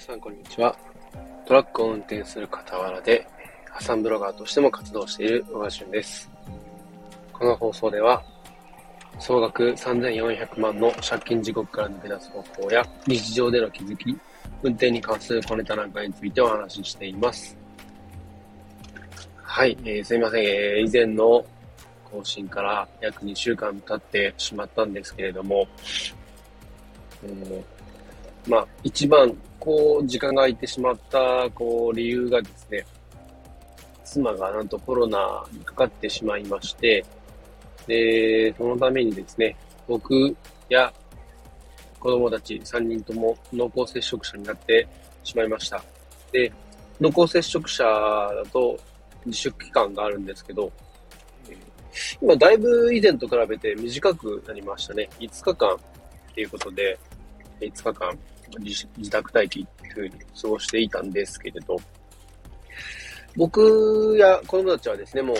さんこんにちは。トラックを運転する傍らで、破産ブロガーとしても活動している小川俊です。この放送では、総額3400万の借金地獄から抜け出す方法や、日常での気づき、運転に関する小ネタなんかについてお話ししています。はい、えー、すいません、えー、以前の更新から約2週間経ってしまったんですけれども、えー、まあ、一番、こう、時間が空いてしまった、こう、理由がですね、妻がなんとコロナにかかってしまいまして、で、そのためにですね、僕や子供たち3人とも濃厚接触者になってしまいました。で、濃厚接触者だと自粛期間があるんですけど、今だいぶ以前と比べて短くなりましたね。5日間っていうことで、5日間自自宅待機っていう風に過ごしていたんですけれど、僕や子供たちはですね、もう、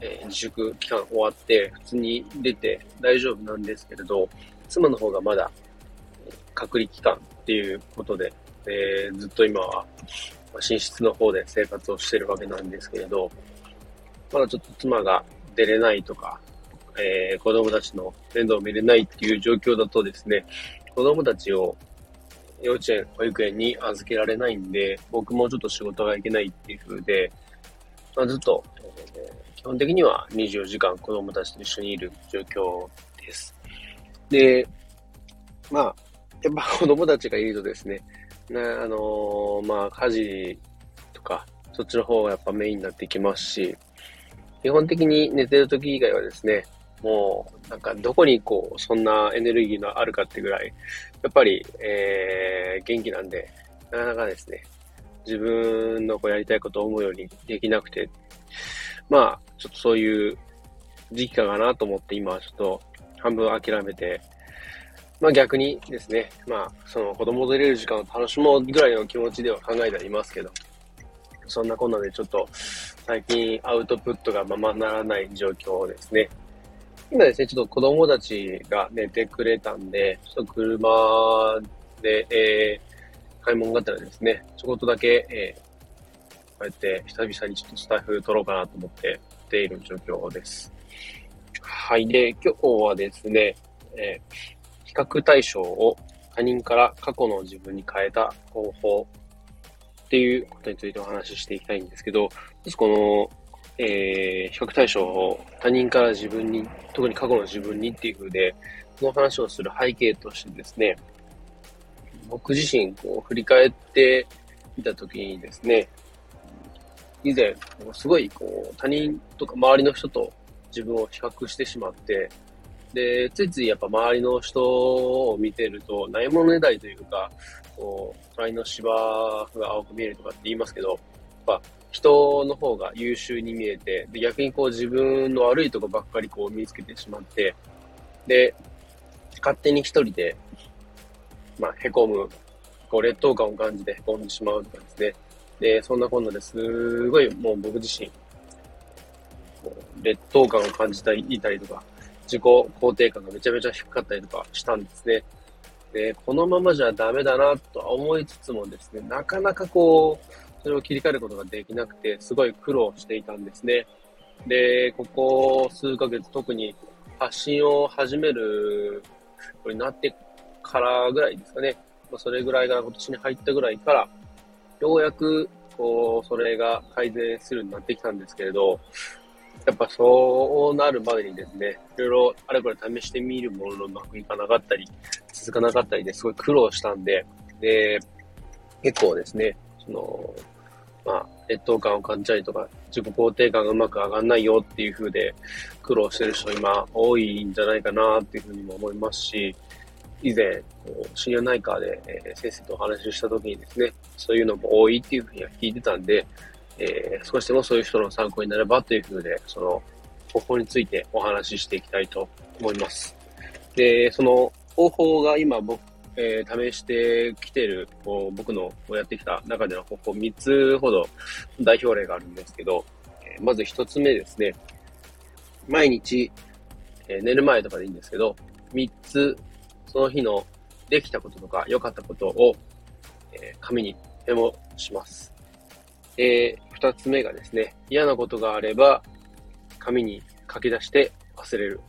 えー、自粛期間終わって普通に出て大丈夫なんですけれど、妻の方がまだ隔離期間っていうことで、えー、ずっと今は寝室の方で生活をしてるわけなんですけれど、まだちょっと妻が出れないとか、えー、子供たちの面倒を見れないっていう状況だとですね、子供たちを幼稚園、保育園に預けられないんで、僕もちょっと仕事が行けないっていう風で、まあ、ずっと、えー、基本的には24時間子供たちと一緒にいる状況です。で、まあ、やっぱ子供たちがいるとですね、ねあのー、まあ、家事とか、そっちの方がやっぱメインになってきますし、基本的に寝てる時以外はですね、もう、なんかどこにこう、そんなエネルギーがあるかってぐらい、やっぱり、えー、元気なんで、なかなかですね、自分のこうやりたいことを思うようにできなくて、まあ、ちょっとそういう時期かなと思って今はちょっと半分諦めて、まあ逆にですね、まあその子供と入れる時間を楽しもうぐらいの気持ちでは考えてはいますけど、そんなこんなでちょっと最近アウトプットがままならない状況ですね。今ですね、ちょっと子供たちが寝てくれたんで、ちょっと車で、えー、買い物があったらですね、ちょこっとだけ、えー、こうやって久々にちょっとスタッフ撮ろうかなと思ってている状況です。はい。で、今日はですね、えー、比較対象を他人から過去の自分に変えた方法っていうことについてお話ししていきたいんですけど、まずこのえー、比較対象を他人から自分に、特に過去の自分にっていう風で、この話をする背景としてですね、僕自身、こう、振り返ってみたときにですね、以前、すごい、こう、他人とか周りの人と自分を比較してしまって、で、ついついやっぱ周りの人を見てると、ないものねだりというか、こう、隣の芝が青く見えるとかって言いますけど、やっぱ人の方が優秀に見えて、で逆にこう自分の悪いとこばっかりこう見つけてしまって、で、勝手に一人で、まあ、凹む、こう劣等感を感じて凹んでしまうとかですね。で、そんなこんなですごいもう僕自身、劣等感を感じたり、いたりとか、自己肯定感がめちゃめちゃ低かったりとかしたんですね。で、このままじゃダメだなとは思いつつもですね、なかなかこう、それを切り替えることができなくて、すごい苦労していたんですね。で、ここ数ヶ月特に発信を始めるこれになってからぐらいですかね。まあ、それぐらいが今年に入ったぐらいから、ようやく、こう、それが改善するようになってきたんですけれど、やっぱそうなるまでにですね、いろいろあれこれ試してみるもののうまくいかなかったり、続かなかったりですごい苦労したんで、で、結構ですね、その、まあ、劣等感を感じたりとか、自己肯定感がうまく上がんないよっていう風で苦労してる人今多いんじゃないかなっていう風にも思いますし、以前、深夜内科で、え先生とお話しした時にですね、そういうのも多いっていう風には聞いてたんで、えー、少しでもそういう人の参考になればという風で、その方法についてお話ししていきたいと思います。で、その方法が今僕えー、試してきてる、こう僕のやってきた中での方法3つほど代表例があるんですけど、えー、まず1つ目ですね。毎日、えー、寝る前とかでいいんですけど、3つ、その日のできたこととか良かったことを、えー、紙にメモします。えー、二つ目がですね、嫌なことがあれば、紙に書き出して忘れる。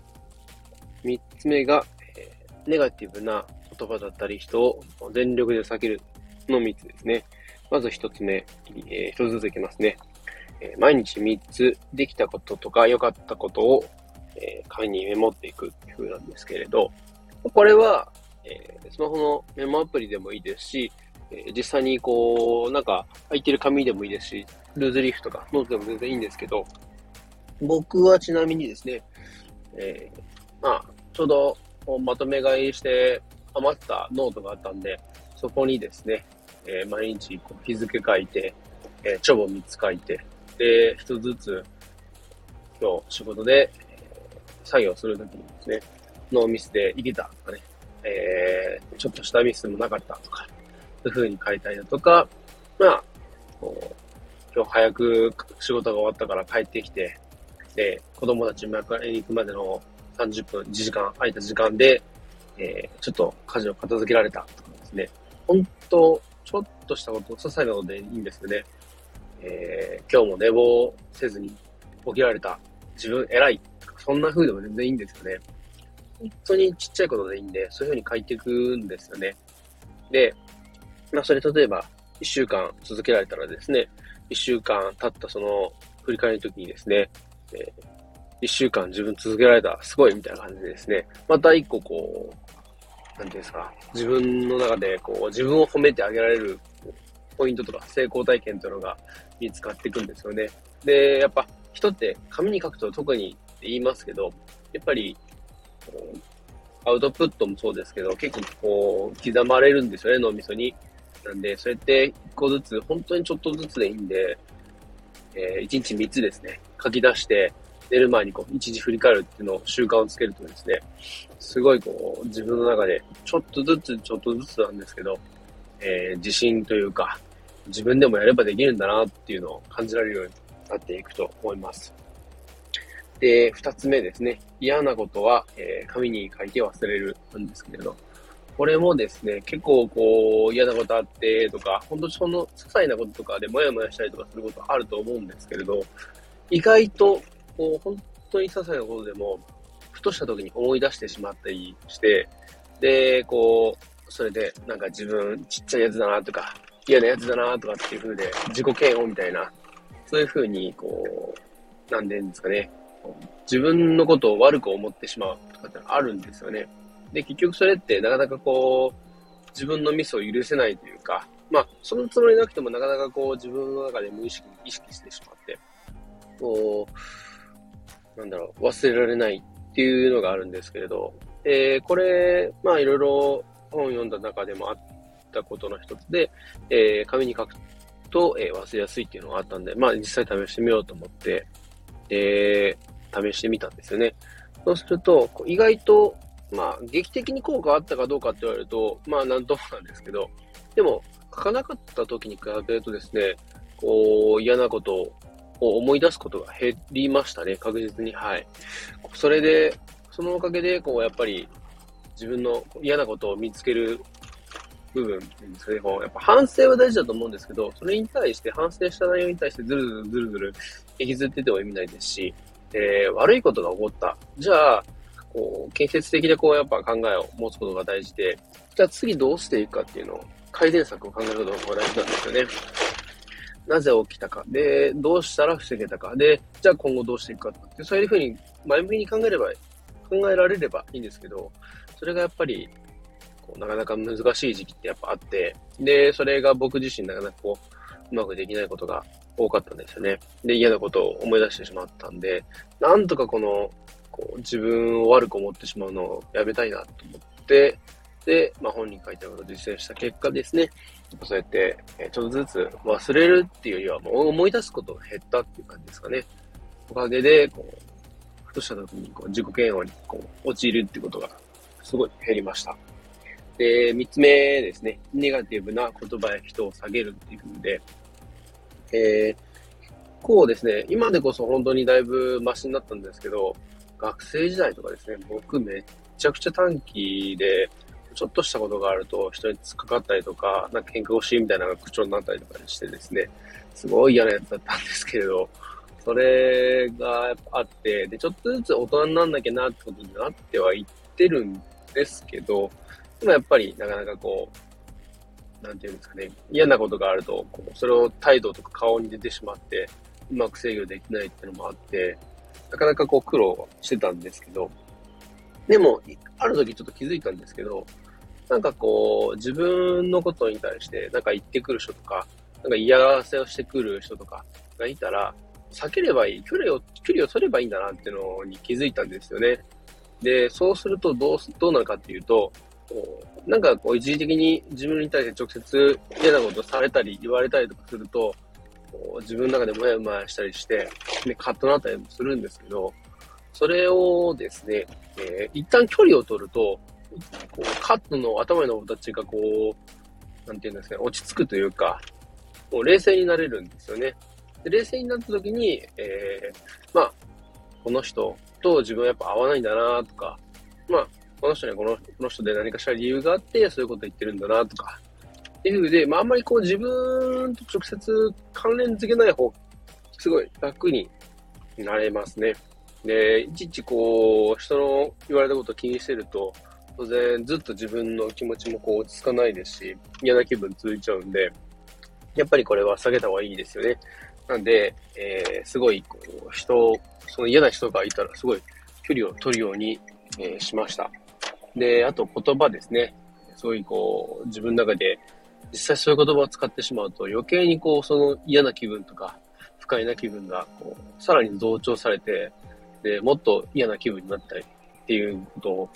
三つ目が、え、ネガティブな言葉だったり人を全力で避けるの三つですね。まず一つ目、えー、一つずついきますね。えー、毎日三つできたこととか良かったことを、えー、紙にメモっていくっていう風なんですけれど、これは、えー、スマホのメモアプリでもいいですし、え、実際にこう、なんか空いてる紙でもいいですし、ルーズリーフとかノートでも全然いいんですけど、僕はちなみにですね、え、まあ、ちょうどまとめ買いして余ったノートがあったんで、そこにですね、えー、毎日こう日付書いて、えー、帳簿3つ書いて、で、一つずつ今日仕事で、え、作業するときにですね、ノーミスでいけたとかね、えー、ちょっとしたミスもなかったとか、そういう風に書いたりだとか、まあ、こう今日早く仕事が終わったから帰ってきて、で、子供たち迎えに行くまでの30分、1時間空いた時間で、えー、ちょっと家事を片付けられたとかですね。本当、ちょっとしたこと、些細なことでいいんですけどね。えー、今日も寝坊せずに起きられた。自分偉い。そんな風でも全然いいんですよね。本当にちっちゃいことでいいんで、そういう風に書いていくんですよね。で、まあ、それ例えば、一週間続けられたらですね、一週間経ったその振り返りの時にですね、えー、一週間自分続けられた、すごいみたいな感じでですね、また一個こう、なんていうんですか、自分の中でこう、自分を褒めてあげられるポイントとか成功体験というのが見つかっていくんですよね。で、やっぱ人って紙に書くと特にって言いますけど、やっぱり、アウトプットもそうですけど、結構こう、刻まれるんですよね、脳みそに。なんで、そうやって一個ずつ、本当にちょっとずつでいいんで、えー、1日3つですね、書き出して、寝る前にこう、一時振り返るっていうのを習慣をつけるとですね、すごいこう、自分の中で、ちょっとずつ、ちょっとずつなんですけど、えー、自信というか、自分でもやればできるんだなっていうのを感じられるようになっていくと思います。で、二つ目ですね。嫌なことは、えー、紙に書いて忘れるなんですけれど、これもですね、結構こう嫌なことあってとか、本当その些細なこととかでもやもやしたりとかすることあると思うんですけれど、意外とこう本当に些細なことでも、ふとした時に思い出してしまったりして、で、こう、それでなんか自分ちっちゃいやつだなとか、嫌なやつだなとかっていう風で、自己嫌悪みたいな、そういう風にこう、なんでんですかね、自分のことを悪く思ってしまうとかってあるんですよね。で、結局それってなかなかこう、自分のミスを許せないというか、まあ、そのつもりなくてもなかなかこう自分の中で無意識に意識してしまって、こう、なんだろう、忘れられないっていうのがあるんですけれど、えー、これ、まあいろいろ本を読んだ中でもあったことの一つで、えー、紙に書くと、えー、忘れやすいっていうのがあったんで、まあ実際試してみようと思って、えー、試してみたんですよね。そうすると、意外とまあ、劇的に効果あったかどうかって言われると、まあ、なんともなんですけど、でも、書かなかった時に比べるとですね、こう、嫌なことをを思い出すことが減りましたね、確実に。はい。それで、そのおかげで、こう、やっぱり、自分の嫌なことを見つける部分ですね、こう、やっぱ反省は大事だと思うんですけど、それに対して、反省した内容に対してずるずるずるずる引きずってても意味ないですし、えー、悪いことが起こった。じゃあ、こう、建設的でこう、やっぱ考えを持つことが大事で、じゃあ次どうしていくかっていうのを、改善策を考えることが大事なんですよね。なぜ起きたか。で、どうしたら防げたか。で、じゃあ今後どうしていくかとかって、そういうふうに前向きに考えれば、考えられればいいんですけど、それがやっぱり、こうなかなか難しい時期ってやっぱあって、で、それが僕自身なかなかこう、うまくできないことが多かったんですよね。で、嫌なことを思い出してしまったんで、なんとかこのこう、自分を悪く思ってしまうのをやめたいなと思って、で、まあ、本人書いたことを実践した結果ですね、そうやって、えちょっとずつ忘れるっていうよりは、もう思い出すことが減ったっていう感じですかね。おかげで、こう、ふとした時にこう自己嫌悪にこう陥るっていうことがすごい減りました。で、三つ目ですね。ネガティブな言葉や人を下げるっていうふうで、えー、こうですね、今でこそ本当にだいぶマシになったんですけど、学生時代とかですね、僕めっちゃくちゃ短期で、ちょっとしたことがあると人に突っかかったりとか、なんか喧嘩腰みたいな口調になったりとかしてですね、すごい嫌なやつだったんですけれど、それがあって、で、ちょっとずつ大人になんなきゃなってことになってはいってるんですけど、でもやっぱりなかなかこう、なんていうんですかね、嫌なことがあると、こうそれを態度とか顔に出てしまって、うまく制御できないっていうのもあって、なかなかこう苦労してたんですけど、でも、ある時ちょっと気づいたんですけど、なんかこう、自分のことに対してなんか言ってくる人とか、なんか嫌がらせをしてくる人とかがいたら、避ければいい、距離を、距離を取ればいいんだなっていうのに気づいたんですよね。で、そうするとどう、どうなるかっていうと、なんかこう一時的に自分に対して直接嫌なことされたり言われたりとかすると、自分の中でもやもやしたりして、ね、カッとなったりもするんですけど、それをですね、えー、一旦距離を取ると、こうカットの頭の形がこう、なんていうんですかね、落ち着くというか、もう冷静になれるんですよね。で冷静になった時に、えー、まあ、この人と自分はやっぱ合わないんだなとか、まあ、この人にはこのこの人で何かしら理由があって、そういうこと言ってるんだなとか、っていうふうで、まあ、あんまりこう自分と直接関連づけない方、すごい楽になれますね。で、いちいちこう、人の言われたことを気にしてると、当然ずっと自分の気持ちもこう落ち着かないですし、嫌な気分続いちゃうんで、やっぱりこれは下げた方がいいですよね。なんで、えー、すごい、こう、人、その嫌な人がいたら、すごい距離を取るように、えー、しました。で、あと言葉ですね。すごいこう、自分の中で、実際そういう言葉を使ってしまうと、余計にこう、その嫌な気分とか、不快な気分が、こう、さらに増長されて、で、もっと嫌な気分になったりっていうことを、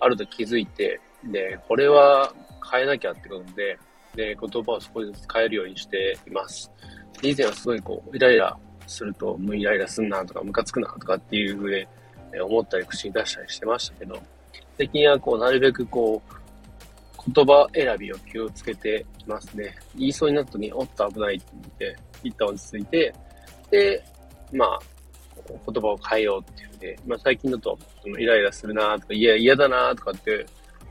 あると気づいて、で、これは変えなきゃってことで、で、言葉を少しずつ変えるようにしています。以前はすごいこう、イライラすると、もうイライラすんなとか、ムカつくなとかっていうふうで、え思ったり口に出したりしてましたけど、最近はこう、なるべくこう、言葉選びを気をつけていますね。言いそうになった時に、おっと危ないって言って、一旦落ち着いて、で、まあ、言葉を変えようっていうんで、まあ最近だと、イライラするなとか、いや、嫌だなとかって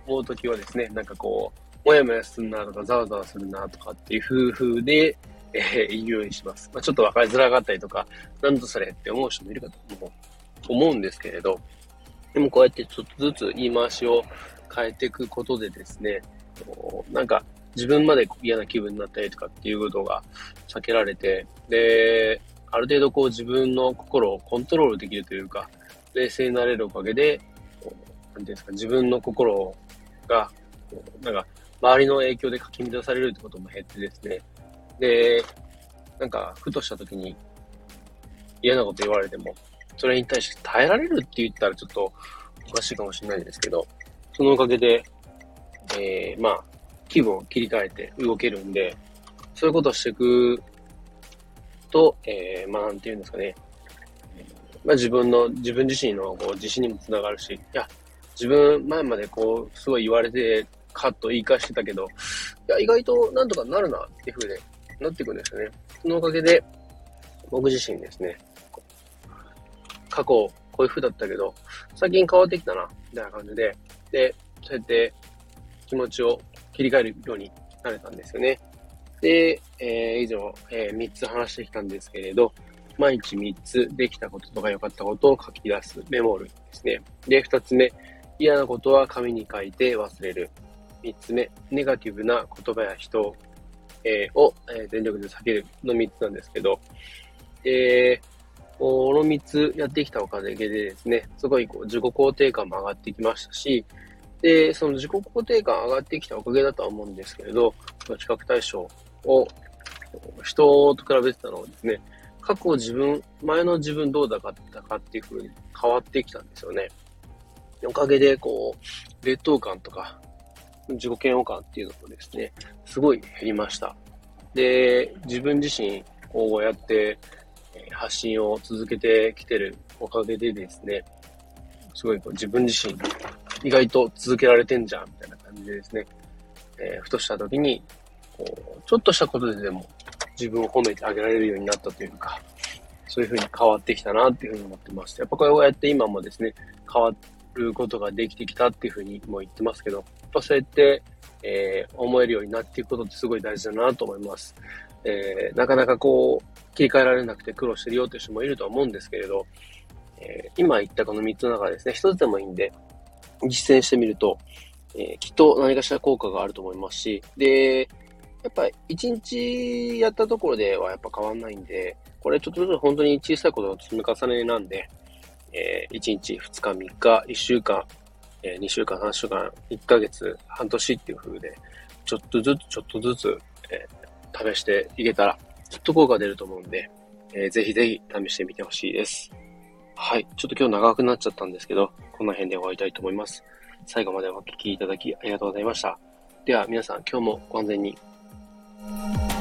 思うときはですね、なんかこう、もやもやするなとか、ざわざわするなとかっていう風で、えー、言うようにします。まあ、ちょっと分かりづらかったりとか、なんとそれって思う人もいるかと思うんですけれど、でもこうやってちょっとずつ言い回しを変えていくことでですね、なんか自分まで嫌な気分になったりとかっていうことが避けられて、で、ある程度こう自分の心をコントロールできるというか、冷静になれるおかげで、こうなんていうんですか、自分の心が、なんか、周りの影響でかき乱されるってことも減ってですね、で、なんか、ふとした時に嫌なこと言われても、それに対して耐えられるって言ったらちょっとおかしいかもしれないですけど、そのおかげで、えー、まあ、気分を切り替えて動けるんで、そういうことをしていくと、えー、まあ、なんて言うんですかね。まあ、自分の、自分自身のこう自信にもつながるし、いや、自分前までこう、すごい言われて、カッと言い返してたけど、いや、意外となんとかなるなっていう風でなっていくんですよね。そのおかげで、僕自身ですね、過去、こういう風だったけど、最近変わってきたな、みたいな感じで、で、そうやって気持ちを切り替えるようになれたんですよね。で、えー、以上、えー、3つ話してきたんですけれど、毎日3つできたこととか良かったことを書き出すメモ類ですね。で、2つ目、嫌なことは紙に書いて忘れる。3つ目、ネガティブな言葉や人、えー、を、え全力で避けるの3つなんですけど、えこの3つやってきたおかげでですね、すごいこう自己肯定感も上がってきましたし、で、その自己肯定感上がってきたおかげだとは思うんですけれど、比較対象を人と比べてたのはですね、過去自分、前の自分どうだったかっていう風に変わってきたんですよね。おかげで、こう、劣等感とか、自己嫌悪感っていうのもですね、すごい減りました。で、自分自身、こうやって発信を続けてきてるおかげでですね、すごいこう自分自身、意外と続けられてんじゃん、みたいな感じでですね、えー、ふとした時に、こう、ちょっとしたことででも自分を褒めてあげられるようになったというか、そういう風に変わってきたなっていう風に思ってます。やっぱこうやって今もですね、変わることができてきたっていうふうにも言ってますけど、やっぱそうやって、えー、思えるようになっていくことってすごい大事だなと思います。えー、なかなかこう、切り替えられなくて苦労してるよっていう人もいるとは思うんですけれど、えー、今言ったこの3つの中でですね、1つでもいいんで、実践してみると、えー、きっと何かしら効果があると思いますし、で、やっぱ1日やったところではやっぱ変わんないんで、これちょっとずつ本当に小さいことの積み重ねなんで、えー、1日、2日、3日、1週間、えー、2週間、3週間、1ヶ月、半年っていう風で、ちょっとずつ、ちょっとずつ、えー、試していけたら、きっと効果出ると思うんで、えー、ぜひぜひ試してみてほしいです。はい。ちょっと今日長くなっちゃったんですけど、この辺で終わりたいと思います。最後までお聴きいただきありがとうございました。では皆さん今日もご安全に。Thank you.